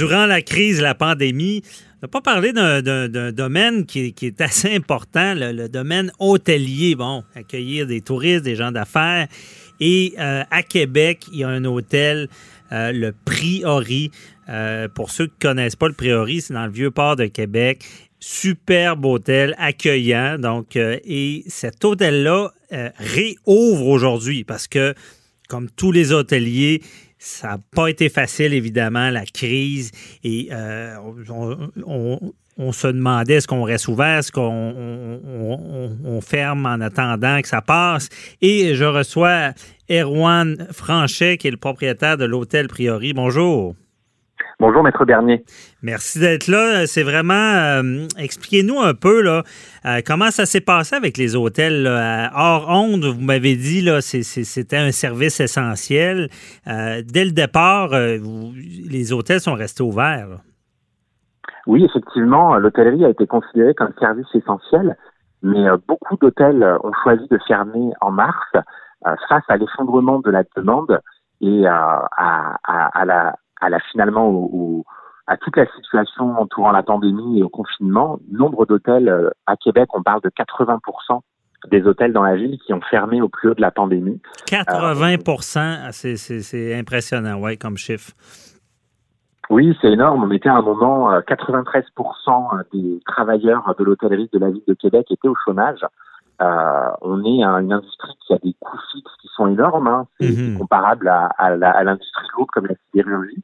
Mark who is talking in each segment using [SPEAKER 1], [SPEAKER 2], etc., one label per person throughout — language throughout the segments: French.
[SPEAKER 1] durant la crise, la pandémie, on n'a pas parlé d'un domaine qui, est assez important, le, domaine hôtelier. Bon, accueillir des touristes, des gens d'affaires. Et euh, à Québec, il y a un hôtel, euh, le Priori. Euh, pour ceux qui ne connaissent pas le Priori, c'est dans le vieux port de Québec. Superbe hôtel, accueillant. Donc, et cet hôtel-là réouvre aujourd'hui parce que, comme tous les hôteliers, ça n'a pas été facile, évidemment, la crise. Et euh, on, se demandait est-ce qu'on reste ouvert, est-ce qu'on on, ferme en attendant que ça passe. Et je reçois Erwan Franchet, qui est le propriétaire de l'hôtel Priori. Bonjour.
[SPEAKER 2] Bonjour, Maître Bernier.
[SPEAKER 1] Merci d'être là. C'est vraiment. Euh, expliquez-nous un peu là, euh, comment ça s'est passé avec les hôtels. Hors onde, vous m'avez dit là, c'était un service essentiel. Euh, dès le départ, les hôtels sont restés ouverts.
[SPEAKER 2] Oui, effectivement, l'hôtellerie a été considérée comme service essentiel, mais beaucoup d'hôtels ont choisi de fermer en mars face à l'effondrement de la demande et à, à la à la finalement à toute la situation entourant la pandémie et au confinement, nombre d'hôtels euh, à Québec, on parle de 80% des hôtels dans la ville qui ont fermé au plus haut de la pandémie.
[SPEAKER 1] 80% ah, c'est impressionnant, ouais, comme chiffre.
[SPEAKER 2] Oui, c'est énorme. On était à un moment, 93% euh, des travailleurs de l'hôtellerie de la ville de Québec étaient au chômage. Euh, on est une industrie qui a des coûts fixes qui sont énormes. Hein. C'est mhm. comparable à, à l'industrie lourde comme la sidérurgie.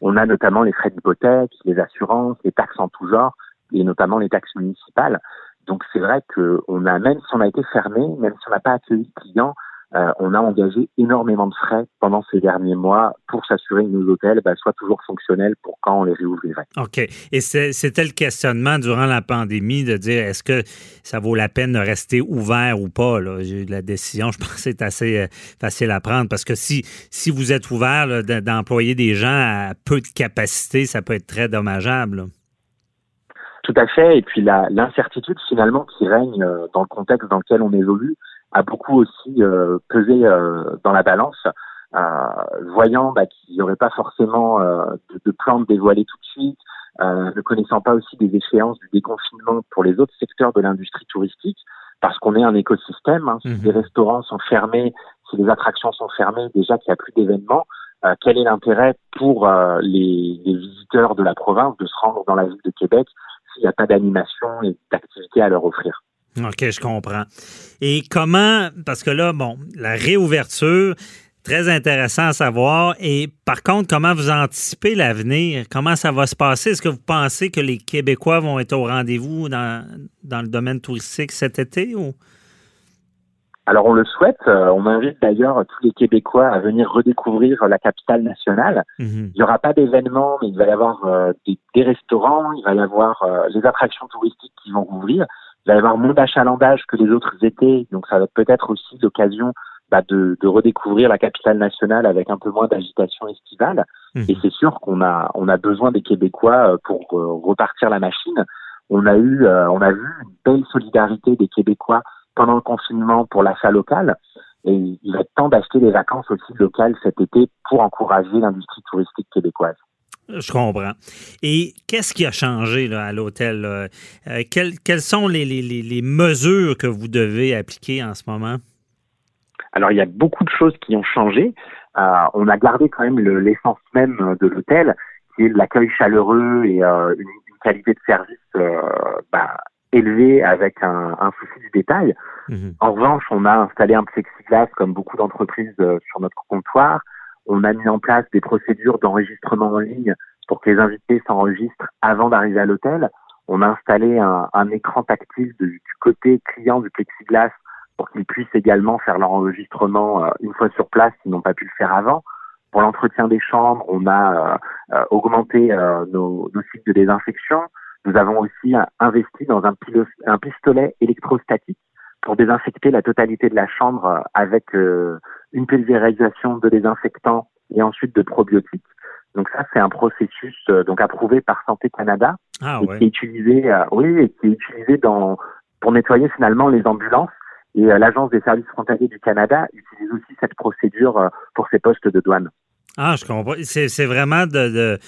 [SPEAKER 2] On a notamment les frais d'hypothèque, les assurances, les taxes en tout genre, et notamment les taxes municipales. Donc c'est vrai qu'on a, même si on a été fermé, même si on n'a pas accueilli de clients, euh, on a engagé énormément de frais pendant ces derniers mois pour s'assurer que nos hôtels bah, soient toujours fonctionnels pour quand on les réouvrirait.
[SPEAKER 1] OK. Et c'était le questionnement durant la pandémie de dire est-ce que ça vaut la peine de rester ouvert ou pas? Là? La décision, je pense, est assez euh, facile à prendre parce que si, si vous êtes ouvert d'employer des gens à peu de capacité, ça peut être très dommageable.
[SPEAKER 2] Tout à fait. Et puis l'incertitude finalement qui règne euh, dans le contexte dans lequel on évolue, a beaucoup aussi euh, pesé euh, dans la balance, euh, voyant bah, qu'il n'y aurait pas forcément de, de plan dévoilé tout de suite, ne connaissant pas aussi des échéances du déconfinement pour les autres secteurs de l'industrie touristique, parce qu'on est un écosystème. Hein, si mhm. les restaurants sont fermés, si les attractions sont fermées, déjà qu'il n'y a plus d'événements, quel est l'intérêt pour les, les, visiteurs de la province de se rendre dans la ville de Québec s'il n'y a pas d'animation et d'activité à leur offrir?
[SPEAKER 1] OK, je comprends. Et comment, parce que là, bon, la réouverture, très intéressant à savoir. Et par contre, comment vous anticipez l'avenir? Comment ça va se passer? Est-ce que vous pensez que les Québécois vont être au rendez-vous dans, dans le domaine touristique cet été ou?
[SPEAKER 2] Alors on le souhaite. Euh, on invite d'ailleurs tous les Québécois à venir redécouvrir la capitale nationale. Mhm. Il n'y aura pas d'événements, mais il va y avoir euh, des, restaurants, il va y avoir euh, les attractions touristiques qui vont rouvrir. Il va y avoir moins d'achalandage que les autres étés, donc ça va peut-être aussi l'occasion bah, de, de, redécouvrir la capitale nationale avec un peu moins d'agitation estivale. Mhm. Et c'est sûr qu'on a on a besoin des Québécois euh, pour euh, repartir la machine. On a eu euh, on a vu une belle solidarité des Québécois pendant le confinement pour l'achat local. Et il va être temps d'acheter des vacances aussi locales cet été pour encourager l'industrie touristique québécoise.
[SPEAKER 1] Je comprends. Et qu'est-ce qui a changé là, à l'hôtel? Euh, quelles, sont les, les, les, mesures que vous devez appliquer en ce moment?
[SPEAKER 2] Alors, il y a beaucoup de choses qui ont changé. Euh, on a gardé quand même l'essence même de l'hôtel, qui est l'accueil chaleureux et euh, une, qualité de service bah, élevée avec un, un, souci du détail. Mhm. En revanche, on a installé un plexiglas comme beaucoup d'entreprises sur notre comptoir. On a mis en place des procédures d'enregistrement en ligne pour que les invités s'enregistrent avant d'arriver à l'hôtel. On a installé un, écran tactile du côté client du plexiglas pour qu'ils puissent également faire leur enregistrement euh, une fois sur place s'ils n'ont pas pu le faire avant. Pour l'entretien des chambres, on a euh, euh, augmenté nos, nos, de désinfection. Nous avons aussi investi dans un pistolet électrostatique pour désinfecter la totalité de la chambre avec une pulvérisation de désinfectants et ensuite de probiotiques. Donc ça, c'est un processus euh, donc approuvé par Santé Canada
[SPEAKER 1] ah,
[SPEAKER 2] et qui est utilisé, euh, oui, et qui est utilisé dans pour nettoyer finalement les ambulances. Et euh, l'Agence des services frontaliers du Canada utilise aussi cette procédure pour ses postes de douane.
[SPEAKER 1] Ah, je comprends. C'est vraiment de,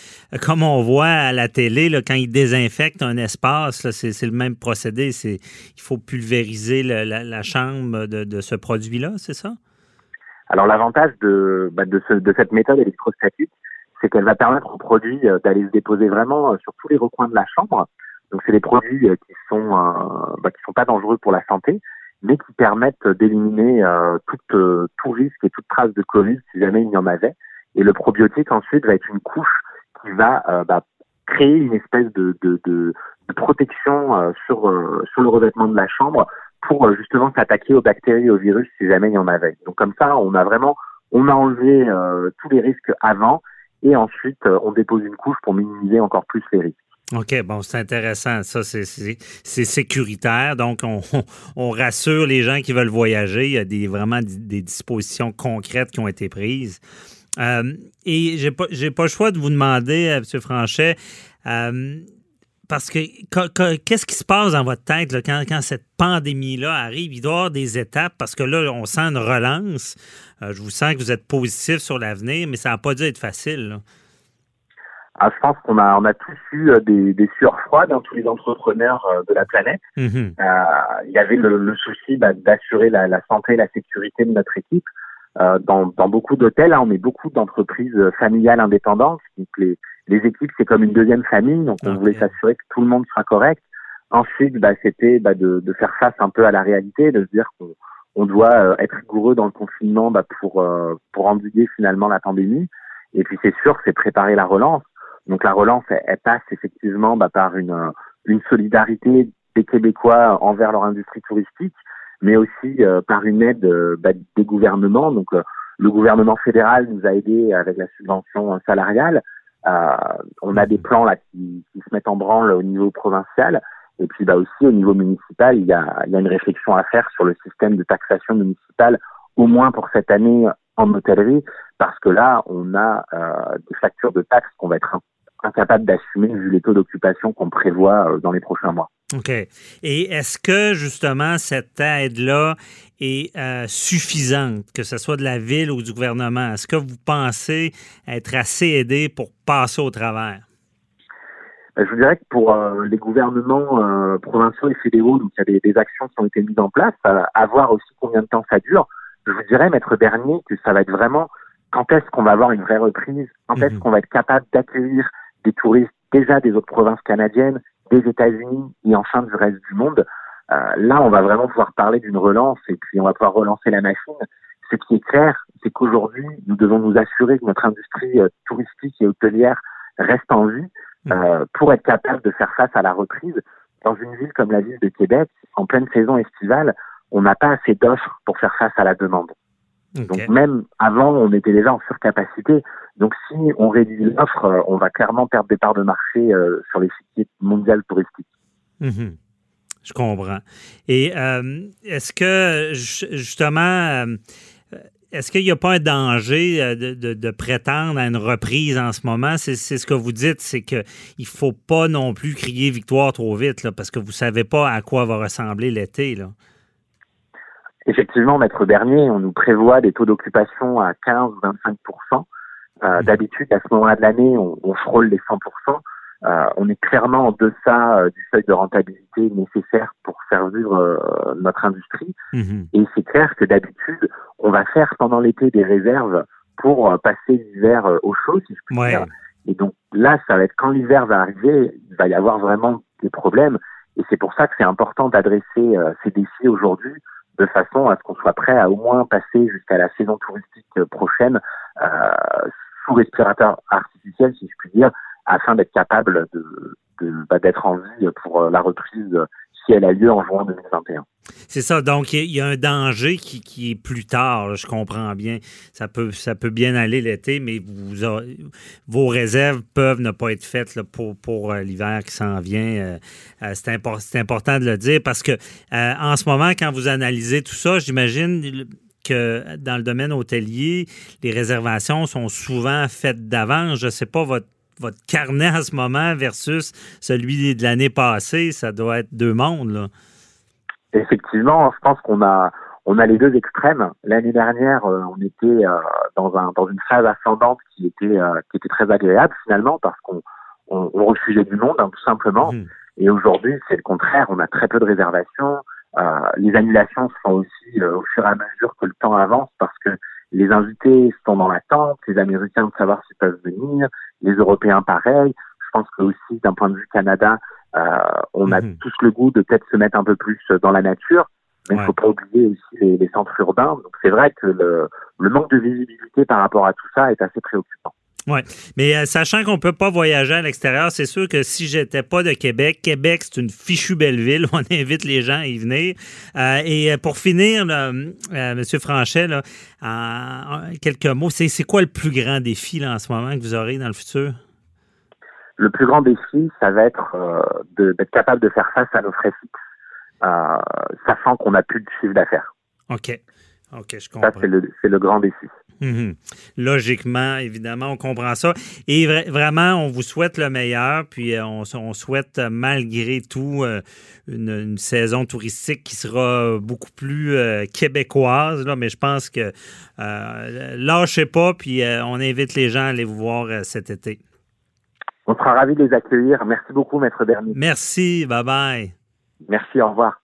[SPEAKER 1] comme on voit à la télé, là, quand ils désinfectent un espace, c'est le même procédé. Il faut pulvériser la, chambre de, ce produit-là, c'est ça?
[SPEAKER 2] Alors l'avantage de, bah, de, cette méthode électrostatique, c'est qu'elle va permettre au produit euh, d'aller se déposer vraiment euh, sur tous les recoins de la chambre. Donc c'est des produits euh, qui sont bah, qui sont pas dangereux pour la santé, mais qui permettent d'éliminer tout, tout risque et toute trace de Covid si jamais il y en avait. Et le probiotique ensuite va être une couche qui va bah, créer une espèce de, de, de, protection sur sur le revêtement de la chambre pour justement s'attaquer aux bactéries aux virus si jamais il y en avait. Donc comme ça, on a vraiment on a enlevé tous les risques avant et ensuite euh, on dépose une couche pour minimiser encore plus les risques.
[SPEAKER 1] OK, bon, c'est intéressant. Ça, c'est sécuritaire. Donc, on, rassure les gens qui veulent voyager. Il y a des, vraiment des dispositions concrètes qui ont été prises. Euh, et j'ai pas, pas le choix de vous demander, euh, M. Franchet, euh, parce que qu'est-ce qui se passe dans votre tête quand, quand, cette pandémie-là arrive? Il doit y avoir des étapes parce que là, on sent une relance. Euh, je vous sens que vous êtes positif sur l'avenir, mais ça n'a pas dû être facile.
[SPEAKER 2] Ah, je pense qu'on a, on a tous eu euh, des, des sueurs froides, hein, tous les entrepreneurs euh, de la planète. Mm-hmm. il y avait le, souci bah, d'assurer la, la, santé et la sécurité de notre équipe. dans, dans beaucoup d'hôtels, hein, on est beaucoup d'entreprises familiales indépendantes. Donc les, les équipes, c'est comme une deuxième famille, donc on voulait s'assurer que tout le monde sera correct. Ensuite, bah, c'était bah, de, de, faire face un peu à la réalité, de se dire qu'on on doit euh, être rigoureux dans le confinement bah, pour euh, pour endiguer finalement la pandémie. Et puis c'est sûr, c'est préparer la relance. Donc la relance, elle, passe effectivement bah, par une euh, une solidarité des Québécois envers leur industrie touristique, mais aussi par une aide bah, des gouvernements. Donc le gouvernement fédéral nous a aidés avec la subvention salariale. Euh, on a des plans là qui, se mettent en branle au niveau provincial. Et puis bah aussi au niveau municipal, il y a, il y a une réflexion à faire sur le système de taxation municipale, au moins pour cette année en hôtellerie, parce que là, on a euh, des factures de taxes qu'on va être incapable d'assumer vu les taux d'occupation qu'on prévoit euh, dans les prochains mois.
[SPEAKER 1] OK. Et est-ce que justement cette aide-là est euh, suffisante, que ce soit de la ville ou du gouvernement? Est-ce que vous pensez être assez aidé pour passer au travers?
[SPEAKER 2] Ben, je vous dirais que pour euh, les gouvernements euh, provinciaux et fédéraux, donc il y a des, des, actions qui ont été mises en place, à voir aussi combien de temps ça dure. Je vous dirais, Maître Bernier, que ça va être vraiment quand est-ce qu'on va avoir une vraie reprise, quand est-ce mhm. qu'on va être capable d'accueillir des touristes déjà des autres provinces canadiennes, des États-Unis et enfin du reste du monde. Euh, là, on va vraiment pouvoir parler d'une relance et puis on va pouvoir relancer la machine. Ce qui est clair, c'est qu'aujourd'hui, nous devons nous assurer que notre industrie euh, touristique et hôtelière reste en vie mmh. euh, pour être capable de faire face à la reprise. Dans une ville comme la ville de Québec, en pleine saison estivale, on n'a pas assez d'offres pour faire face à la demande. Donc même avant, on était déjà en surcapacité. Donc si on réduit l'offre, euh, on va clairement perdre des parts de marché euh, sur les sites mondiaux touristiques.
[SPEAKER 1] Mhm. Je comprends. Et euh, est-ce que justement, est-ce qu'il n'y a pas un danger de, prétendre à une reprise en ce moment? C'est ce que vous dites, c'est qu'il ne faut pas non plus crier victoire trop vite, là, parce que vous ne savez pas à quoi va ressembler l'été.
[SPEAKER 2] Effectivement, Maître Bernier, on nous prévoit des taux d'occupation à 15-25 euh. D'habitude, à ce moment-là de l'année, on, on, frôle les 100 euh, On est clairement en deçà euh, du seuil de rentabilité nécessaire pour faire vivre euh, notre industrie. Mmh. Et c'est clair que d'habitude, on va faire pendant l'été des réserves pour passer l'hiver au chaud, si je puis dire. Et donc là, ça va être quand l'hiver va arriver, il va y avoir vraiment des problèmes. Et c'est pour ça que c'est important d'adresser ces défis aujourd'hui de façon à ce qu'on soit prêt à au moins passer jusqu'à la saison touristique prochaine euh, respirateur artificiel, si je puis dire, afin d'être capable de, bah, d'être en vie pour euh, la reprise si elle a lieu en juin 2021.
[SPEAKER 1] C'est ça. Donc, il y a un danger qui, est plus tard, je comprends bien. Ça peut, bien aller l'été, mais vos réserves peuvent ne pas être faites pour, pour euh, l'hiver qui s'en vient. Euh, c'est, important de le dire parce que en ce moment, quand vous analysez tout ça, j'imagine que dans le domaine hôtelier, les réservations sont souvent faites d'avance. Je ne sais pas votre votre carnet en ce moment versus celui de l'année passée, ça doit être deux mondes. Là.
[SPEAKER 2] Effectivement, je pense qu'on a on a les deux extrêmes. L'année dernière, on était dans, un, dans une phase ascendante qui était, qui était très agréable finalement parce qu'on on, on refusait du monde, hein, tout simplement. Mmh. Et aujourd'hui, c'est le contraire. On a très peu de réservations. Euh, les annulations se font aussi euh, au fur et à mesure que le temps avance parce que les invités sont dans l'attente, les Américains de savoir s'ils peuvent venir, les Européens pareil. Je pense que aussi d'un point de vue Canada, euh, on a mmh. tous le goût de peut-être se mettre un peu plus dans la nature. Mais il ne faut pas oublier aussi les, les centres urbains. Donc c'est vrai que le, le manque de visibilité par rapport à tout ça est assez préoccupant.
[SPEAKER 1] Oui, mais euh, sachant qu'on ne peut pas voyager à l'extérieur, c'est sûr que si j'étais pas de Québec, Québec, c'est une fichue belle ville. On invite les gens à y venir. Euh, et euh, pour finir, M. Franchet, en quelques mots, c'est quoi le plus grand défi là, en ce moment que vous aurez dans le futur?
[SPEAKER 2] Le plus grand défi, ça va être d'être capable de faire face à nos frais fixes, sachant qu'on n'a plus de chiffre d'affaires.
[SPEAKER 1] OK. OK, je comprends.
[SPEAKER 2] Ça, c'est le grand défi.
[SPEAKER 1] Mhm. Logiquement, évidemment, on comprend ça. Et vraiment, on vous souhaite le meilleur. Puis euh, on, souhaite, malgré tout, euh, une, saison touristique qui sera beaucoup plus euh, québécoise. Là, mais je pense que lâchez pas. Puis on invite les gens à aller vous voir cet été.
[SPEAKER 2] On sera ravis de les accueillir. Merci beaucoup, Maître Bernier.
[SPEAKER 1] Merci. Bye bye.
[SPEAKER 2] Merci. Au revoir.